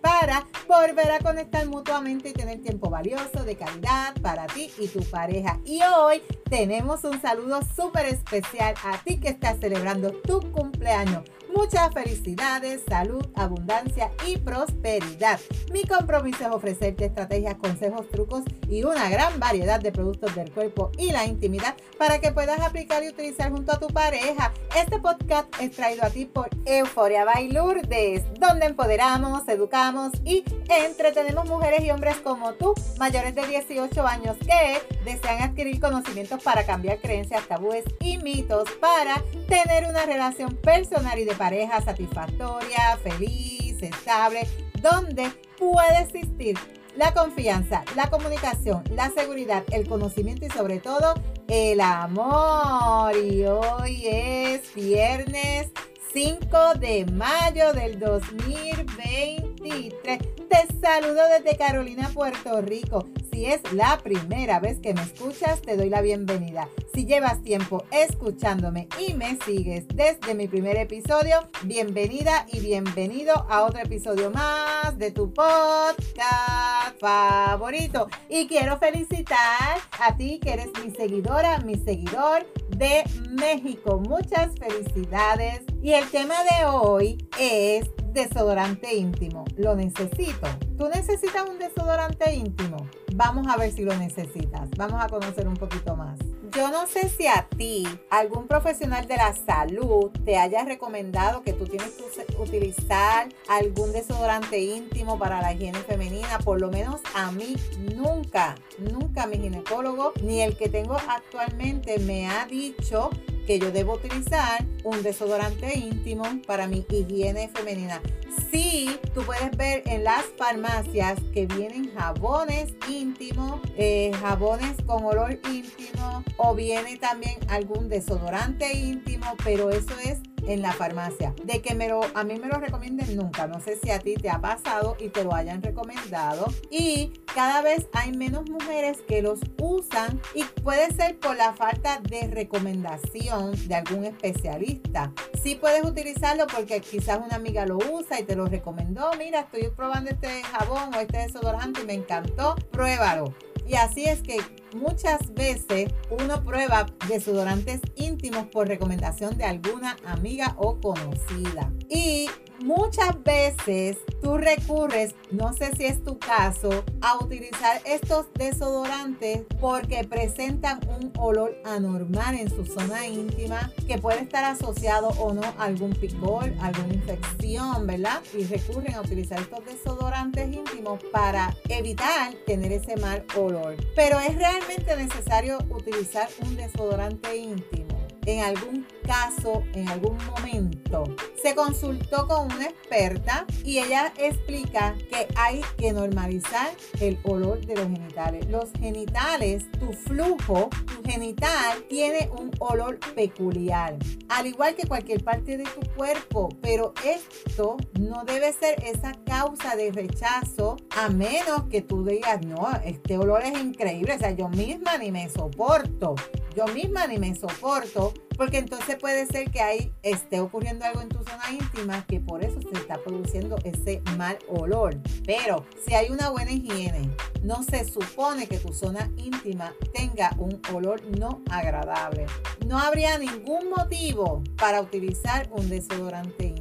para volver a conectar mutuamente y tener tiempo valioso de calidad para ti y tu pareja. Y hoy tenemos un saludo súper especial a ti que estás celebrando tu cumpleaños. Muchas felicidades, salud, abundancia y prosperidad. Mi compromiso es ofrecerte estrategias, consejos, trucos y una gran variedad de productos del cuerpo y la intimidad para que puedas aplicar y utilizar junto a tu pareja. Este podcast es traído a ti por Euforia by Lourdes, donde empoderamos, educamos y entretenemos mujeres y hombres como tú, mayores de 18 años, que desean adquirir conocimientos para cambiar creencias, tabúes y mitos para tener una relación personal y de pareja satisfactoria, feliz, estable, donde puede existir la confianza, la comunicación, la seguridad, el conocimiento y sobre todo el amor. Y hoy es viernes 5 de mayo del 2023. Te saludo desde Carolina, Puerto Rico. Si es la primera vez que me escuchas, te doy la bienvenida. Si llevas tiempo escuchándome y me sigues desde mi primer episodio, bienvenida y bienvenido a otro episodio más de tu podcast favorito. Y quiero felicitar a ti que eres mi seguidora, mi seguidor de México. Muchas felicidades. Y el tema de hoy es desodorante íntimo. Lo necesito. ¿Tú necesitas un desodorante íntimo? Vamos a ver si lo necesitas. Vamos a conocer un poquito más. Yo no sé si a ti, algún profesional de la salud, te haya recomendado que tú tienes que utilizar algún desodorante íntimo para la higiene femenina. Por lo menos a mí nunca, nunca mi ginecólogo ni el que tengo actualmente me ha dicho que yo debo utilizar un desodorante íntimo para mi higiene femenina. Sí, tú puedes ver en las farmacias que vienen jabones íntimos, eh, jabones con olor íntimo o viene también algún desodorante íntimo, pero eso es en la farmacia. De que me lo, a mí me lo recomienden nunca. No sé si a ti te ha pasado y te lo hayan recomendado. Y cada vez hay menos mujeres que los usan y puede ser por la falta de recomendación de algún especialista. Sí puedes utilizarlo porque quizás una amiga lo usa y te lo recomendó. Mira, estoy probando este jabón o este desodorante y me encantó. Pruébalo. Y así es que muchas veces uno prueba desodorantes íntimos por recomendación de alguna amiga o conocida. Y muchas veces tú recurres, no sé si es tu caso, a utilizar estos desodorantes porque presentan un olor anormal en su zona íntima que puede estar asociado o no a algún picor, alguna infección, ¿verdad? Y recurren a utilizar estos desodorantes íntimos para evitar tener ese mal olor. Pero es realmente necesario utilizar un desodorante íntimo en algún caso, en algún momento, se consultó con una experta y ella explica que hay que normalizar el olor de los genitales. Los genitales, tu flujo, tu genital tiene un olor peculiar, al igual que cualquier parte de tu cuerpo, pero esto no debe ser esa causa de rechazo a menos que tú digas, no, este olor es increíble, o sea, yo misma ni me soporto yo misma ni me soporto, porque entonces puede ser que ahí esté ocurriendo algo en tu zona íntima que por eso se está produciendo ese mal olor. Pero si hay una buena higiene, no se supone que tu zona íntima tenga un olor no agradable. No habría ningún motivo para utilizar un desodorante íntimo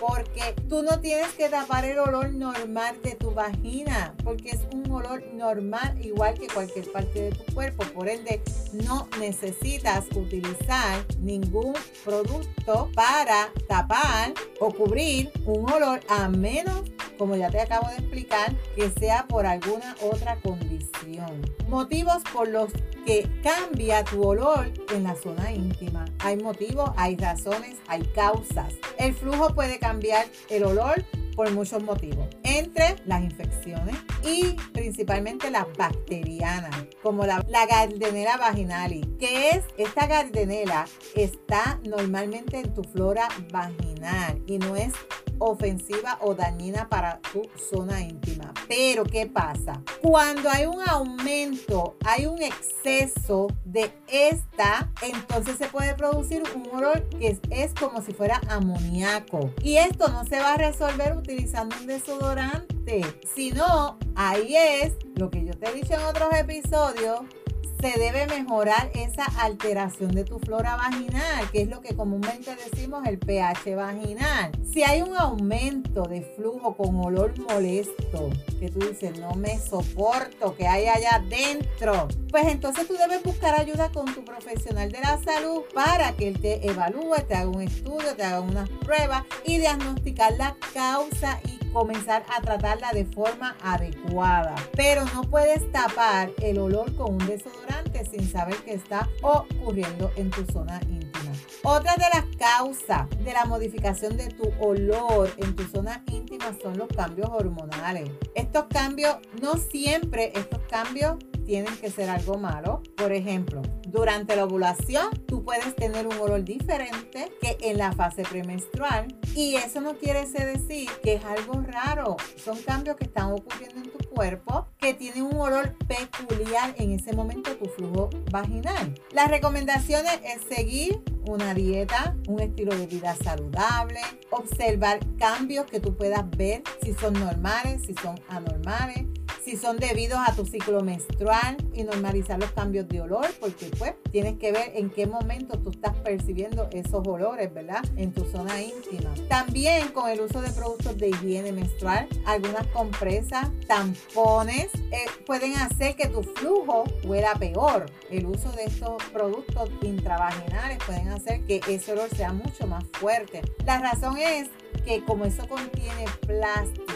porque tú no tienes que tapar el olor normal de tu vagina, porque es un olor normal igual que cualquier parte de tu cuerpo. Por ende, no necesitas utilizar ningún producto para tapar o cubrir un olor a menos, como ya te acabo de explicar, que sea por alguna otra condición. Motivos por los que cambia tu olor en la zona íntima. Hay motivos, hay razones, hay causas. El flujo puede cambiar el olor por muchos motivos, entre las infecciones y principalmente las bacterianas, como la, la vaginalis, que es esta Gardnerella está normalmente en tu flora vaginal y no es ofensiva o dañina para tu zona íntima. Pero ¿qué pasa? Cuando hay un aumento, hay un exceso de esta, entonces se puede producir un olor que es, como si fuera amoníaco. Y esto no se va a resolver utilizando un desodorante, sino ahí es lo que yo te he dicho en otros episodios, se debe mejorar esa alteración de tu flora vaginal, que es lo que comúnmente decimos el pH vaginal. Si hay un aumento de flujo con olor molesto, que tú dices, no me soporto, que hay allá adentro, pues entonces tú debes buscar ayuda con tu profesional de la salud para que él te evalúe, te haga un estudio, te haga unas pruebas y diagnosticar la causa y comenzar a tratarla de forma adecuada. Pero no puedes tapar el olor con un desodorante sin saber qué está ocurriendo en tu zona íntima. Otra de las causas de la modificación de tu olor en tu zona íntima son los cambios hormonales. Estos cambios, no siempre estos cambios tienen que ser algo malo. Por ejemplo, durante la ovulación tú puedes tener un olor diferente que en la fase premenstrual y eso no quiere decir que es algo raro. Son cambios que están ocurriendo en tu cuerpo que tienen un olor peculiar en ese momento tu flujo vaginal. Las recomendaciones es seguir una dieta, un estilo de vida saludable, observar cambios que tú puedas ver si son normales, si son anormales, si son debidos a tu ciclo menstrual y normalizar los cambios de olor, porque pues tienes que ver en qué momento tú estás percibiendo esos olores, ¿verdad? En tu zona íntima. También con el uso de productos de higiene menstrual, algunas compresas, tampones, eh, pueden hacer que tu flujo huela peor. El uso de estos productos intravaginales pueden hacer que ese olor sea mucho más fuerte. La razón es que como eso contiene plástico,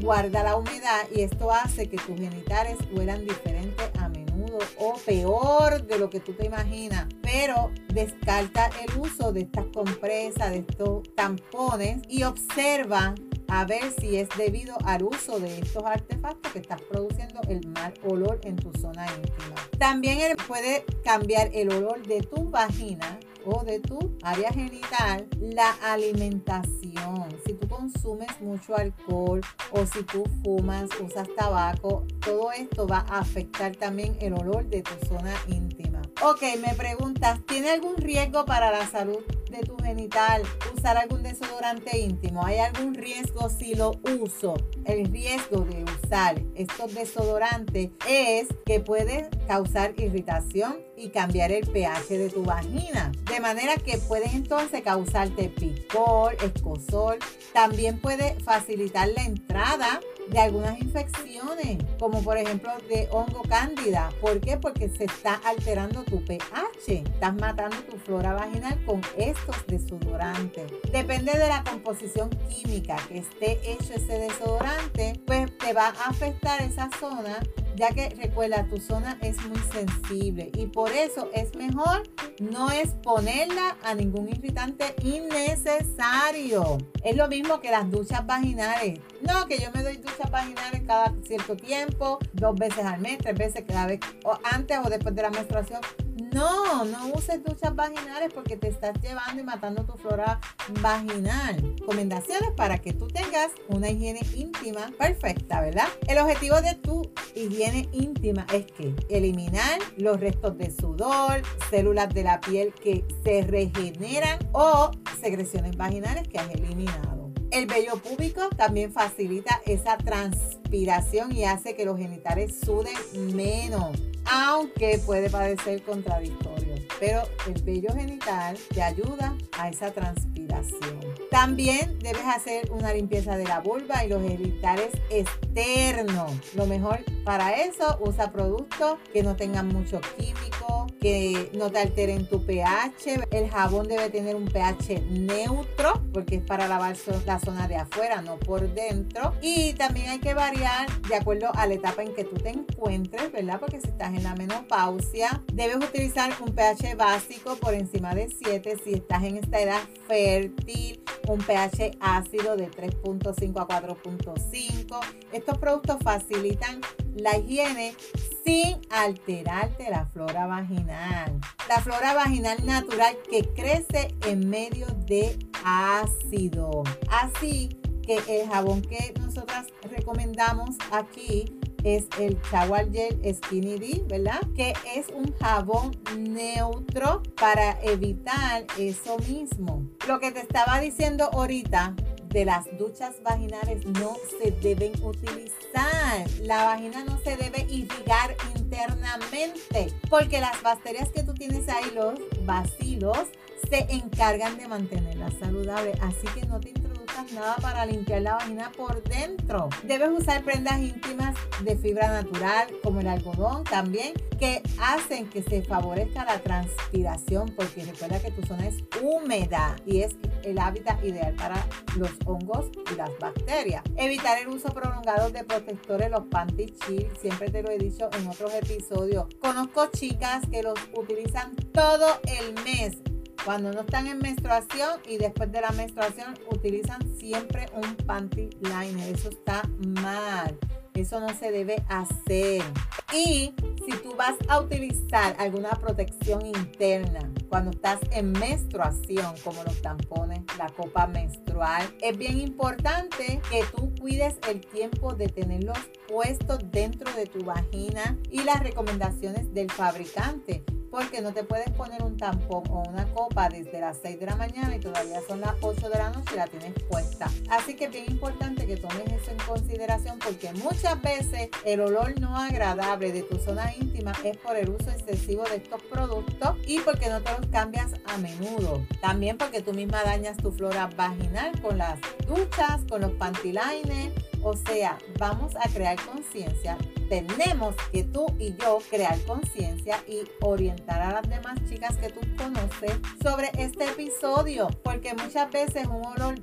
guarda la humedad y esto hace que tus genitales huelan diferente a menudo o peor de lo que tú te imaginas. Pero descarta el uso de estas compresas, de estos tampones y observa a ver si es debido al uso de estos artefactos que estás produciendo el mal olor en tu zona íntima. También puede cambiar el olor de tu vagina o de tu área genital la alimentación. Consumes mucho alcohol o si tú fumas, usas tabaco, todo esto va a afectar también el olor de tu zona íntima. Ok, me preguntas, ¿tiene algún riesgo para la salud de tu genital usar algún desodorante íntimo? ¿Hay algún riesgo si lo uso? El riesgo de usar estos desodorantes es que puede causar irritación y cambiar el pH de tu vagina. De manera que puede entonces causarte picor, escosor. También puede facilitar la entrada de algunas infecciones, como por ejemplo de hongo cándida. ¿Por qué? Porque se está alterando tu pH. Estás matando tu flora vaginal con estos desodorantes. Depende de la composición química que esté hecho ese desodorante, pues te va a afectar esa zona ya que recuerda, tu zona es muy sensible y por eso es mejor no exponerla a ningún irritante innecesario. Es lo mismo que las duchas vaginales. No, que yo me doy duchas vaginales cada cierto tiempo, dos veces al mes, tres veces cada vez, o antes o después de la menstruación. No, no uses duchas vaginales porque te estás llevando y matando tu flora vaginal. Recomendaciones para que tú tengas una higiene íntima perfecta, ¿verdad? El objetivo de tu higiene íntima es que eliminar los restos de sudor, células de la piel que se regeneran o secreciones vaginales que has eliminado. El vello púbico también facilita esa transpiración y hace que los genitales suden menos aunque puede parecer contradictorio. Pero el vello genital te ayuda a esa transpiración. También debes hacer una limpieza de la vulva y los genitales externos. Lo mejor para eso, usa productos que no tengan mucho químico, no te alteren tu pH. El jabón debe tener un pH neutro porque es para lavar la zona de afuera, no por dentro. Y también hay que variar de acuerdo a la etapa en que tú te encuentres, ¿verdad? Porque si estás en la menopausia, debes utilizar un pH básico por encima de 7. Si estás en esta edad fértil, un pH ácido de 3.5 a 4.5. Estos productos facilitan la higiene sin alterarte la flora vaginal. La flora vaginal natural que crece en medio de ácido. Así que el jabón que nosotras recomendamos aquí es el Shower Gel Skinny D, ¿verdad? Que es un jabón neutro para evitar eso mismo. Lo que te estaba diciendo ahorita de las duchas vaginales no se deben utilizar. La vagina no se debe irrigar internamente porque las bacterias que tú tienes ahí, los bacilos, se encargan de mantenerla saludable. Así que no te nada para limpiar la vagina por dentro. Debes usar prendas íntimas de fibra natural como el algodón también que hacen que se favorezca la transpiración porque recuerda que tu zona es húmeda y es el hábitat ideal para los hongos y las bacterias. Evitar el uso prolongado de protectores, los panty chill, siempre te lo he dicho en otros episodios. Conozco chicas que los utilizan todo el mes cuando no están en menstruación y después de la menstruación utilizan siempre un panty liner. Eso está mal. Eso no se debe hacer. Y si tú vas a utilizar alguna protección interna cuando estás en menstruación, como los tampones, la copa menstrual, es bien importante que tú cuides el tiempo de tenerlos puestos dentro de tu vagina y las recomendaciones del fabricante porque no te puedes poner un tampón o una copa desde las 6 de la mañana y todavía son las 8 de la noche y la tienes puesta. Así que es bien importante que tomes eso en consideración porque muchas veces el olor no agradable de tu zona íntima es por el uso excesivo de estos productos y porque no te los cambias a menudo. También porque tú misma dañas tu flora vaginal con las duchas, con los pantilines o sea, vamos a crear conciencia. Tenemos que tú y yo crear conciencia y orientar a las demás chicas que tú conoces sobre este episodio. Porque muchas veces un olor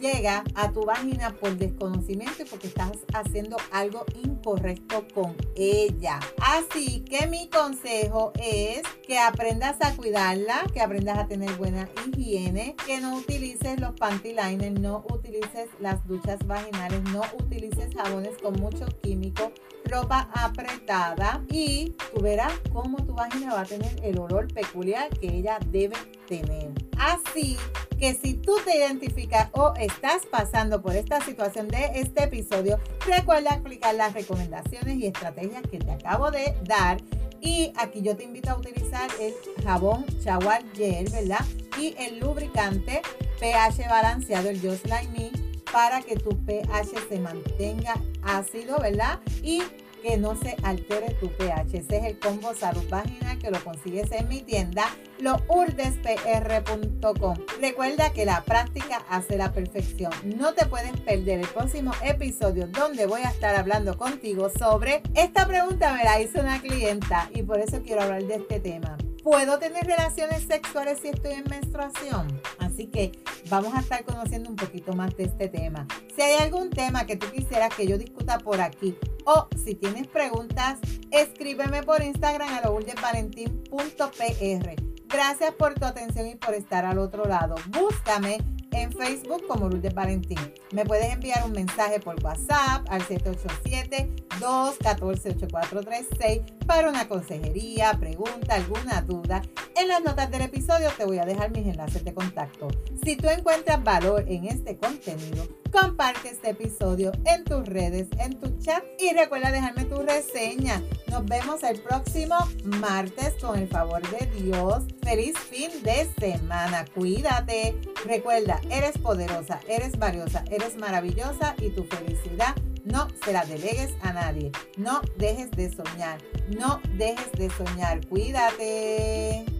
llega a tu vagina por desconocimiento y porque estás haciendo algo incorrecto con ella. Así que mi consejo es que aprendas a cuidarla, que aprendas a tener buena higiene, que no utilices los panty liners, no utilices las duchas vaginales, no utilices jabones con mucho químico, ropa apretada y tú verás cómo tu vagina va a tener el olor peculiar que ella debe tener. Así que si tú te identificas o estás pasando por esta situación de este episodio, recuerda aplicar las recomendaciones y estrategias que te acabo de dar. Y aquí yo te invito a utilizar el jabón shower gel, ¿verdad? Y el lubricante pH balanceado, el Just Like Me, para que tu pH se mantenga ácido, ¿verdad? Y que no se altere tu pH. Ese es el combo salud vaginal que lo consigues en mi tienda lourdespr.com. Recuerda que la práctica hace la perfección. No te puedes perder el próximo episodio donde voy a estar hablando contigo sobre esta pregunta me la hizo una clienta y por eso quiero hablar de este tema. ¿Puedo tener relaciones sexuales si estoy en menstruación? Así que vamos a estar conociendo un poquito más de este tema. Si hay algún tema que tú quisieras que yo discuta por aquí o si tienes preguntas, escríbeme por Instagram a lourdesvalentín.pr. Gracias por tu atención y por estar al otro lado. Búscame en Facebook como Lourdes Valentín. Me puedes enviar un mensaje por WhatsApp al 787-214-8436 para una consejería, pregunta, alguna duda. En las notas del episodio te voy a dejar mis enlaces de contacto. Si tú encuentras valor en este contenido, comparte este episodio en tus redes, en tu chat y recuerda dejarme tu reseña. Nos vemos el próximo martes con el favor de Dios. Feliz fin de semana. Cuídate. Recuerda, eres poderosa, eres valiosa, eres maravillosa y tu felicidad no se la delegues a nadie. No dejes de soñar. No dejes de soñar. Cuídate.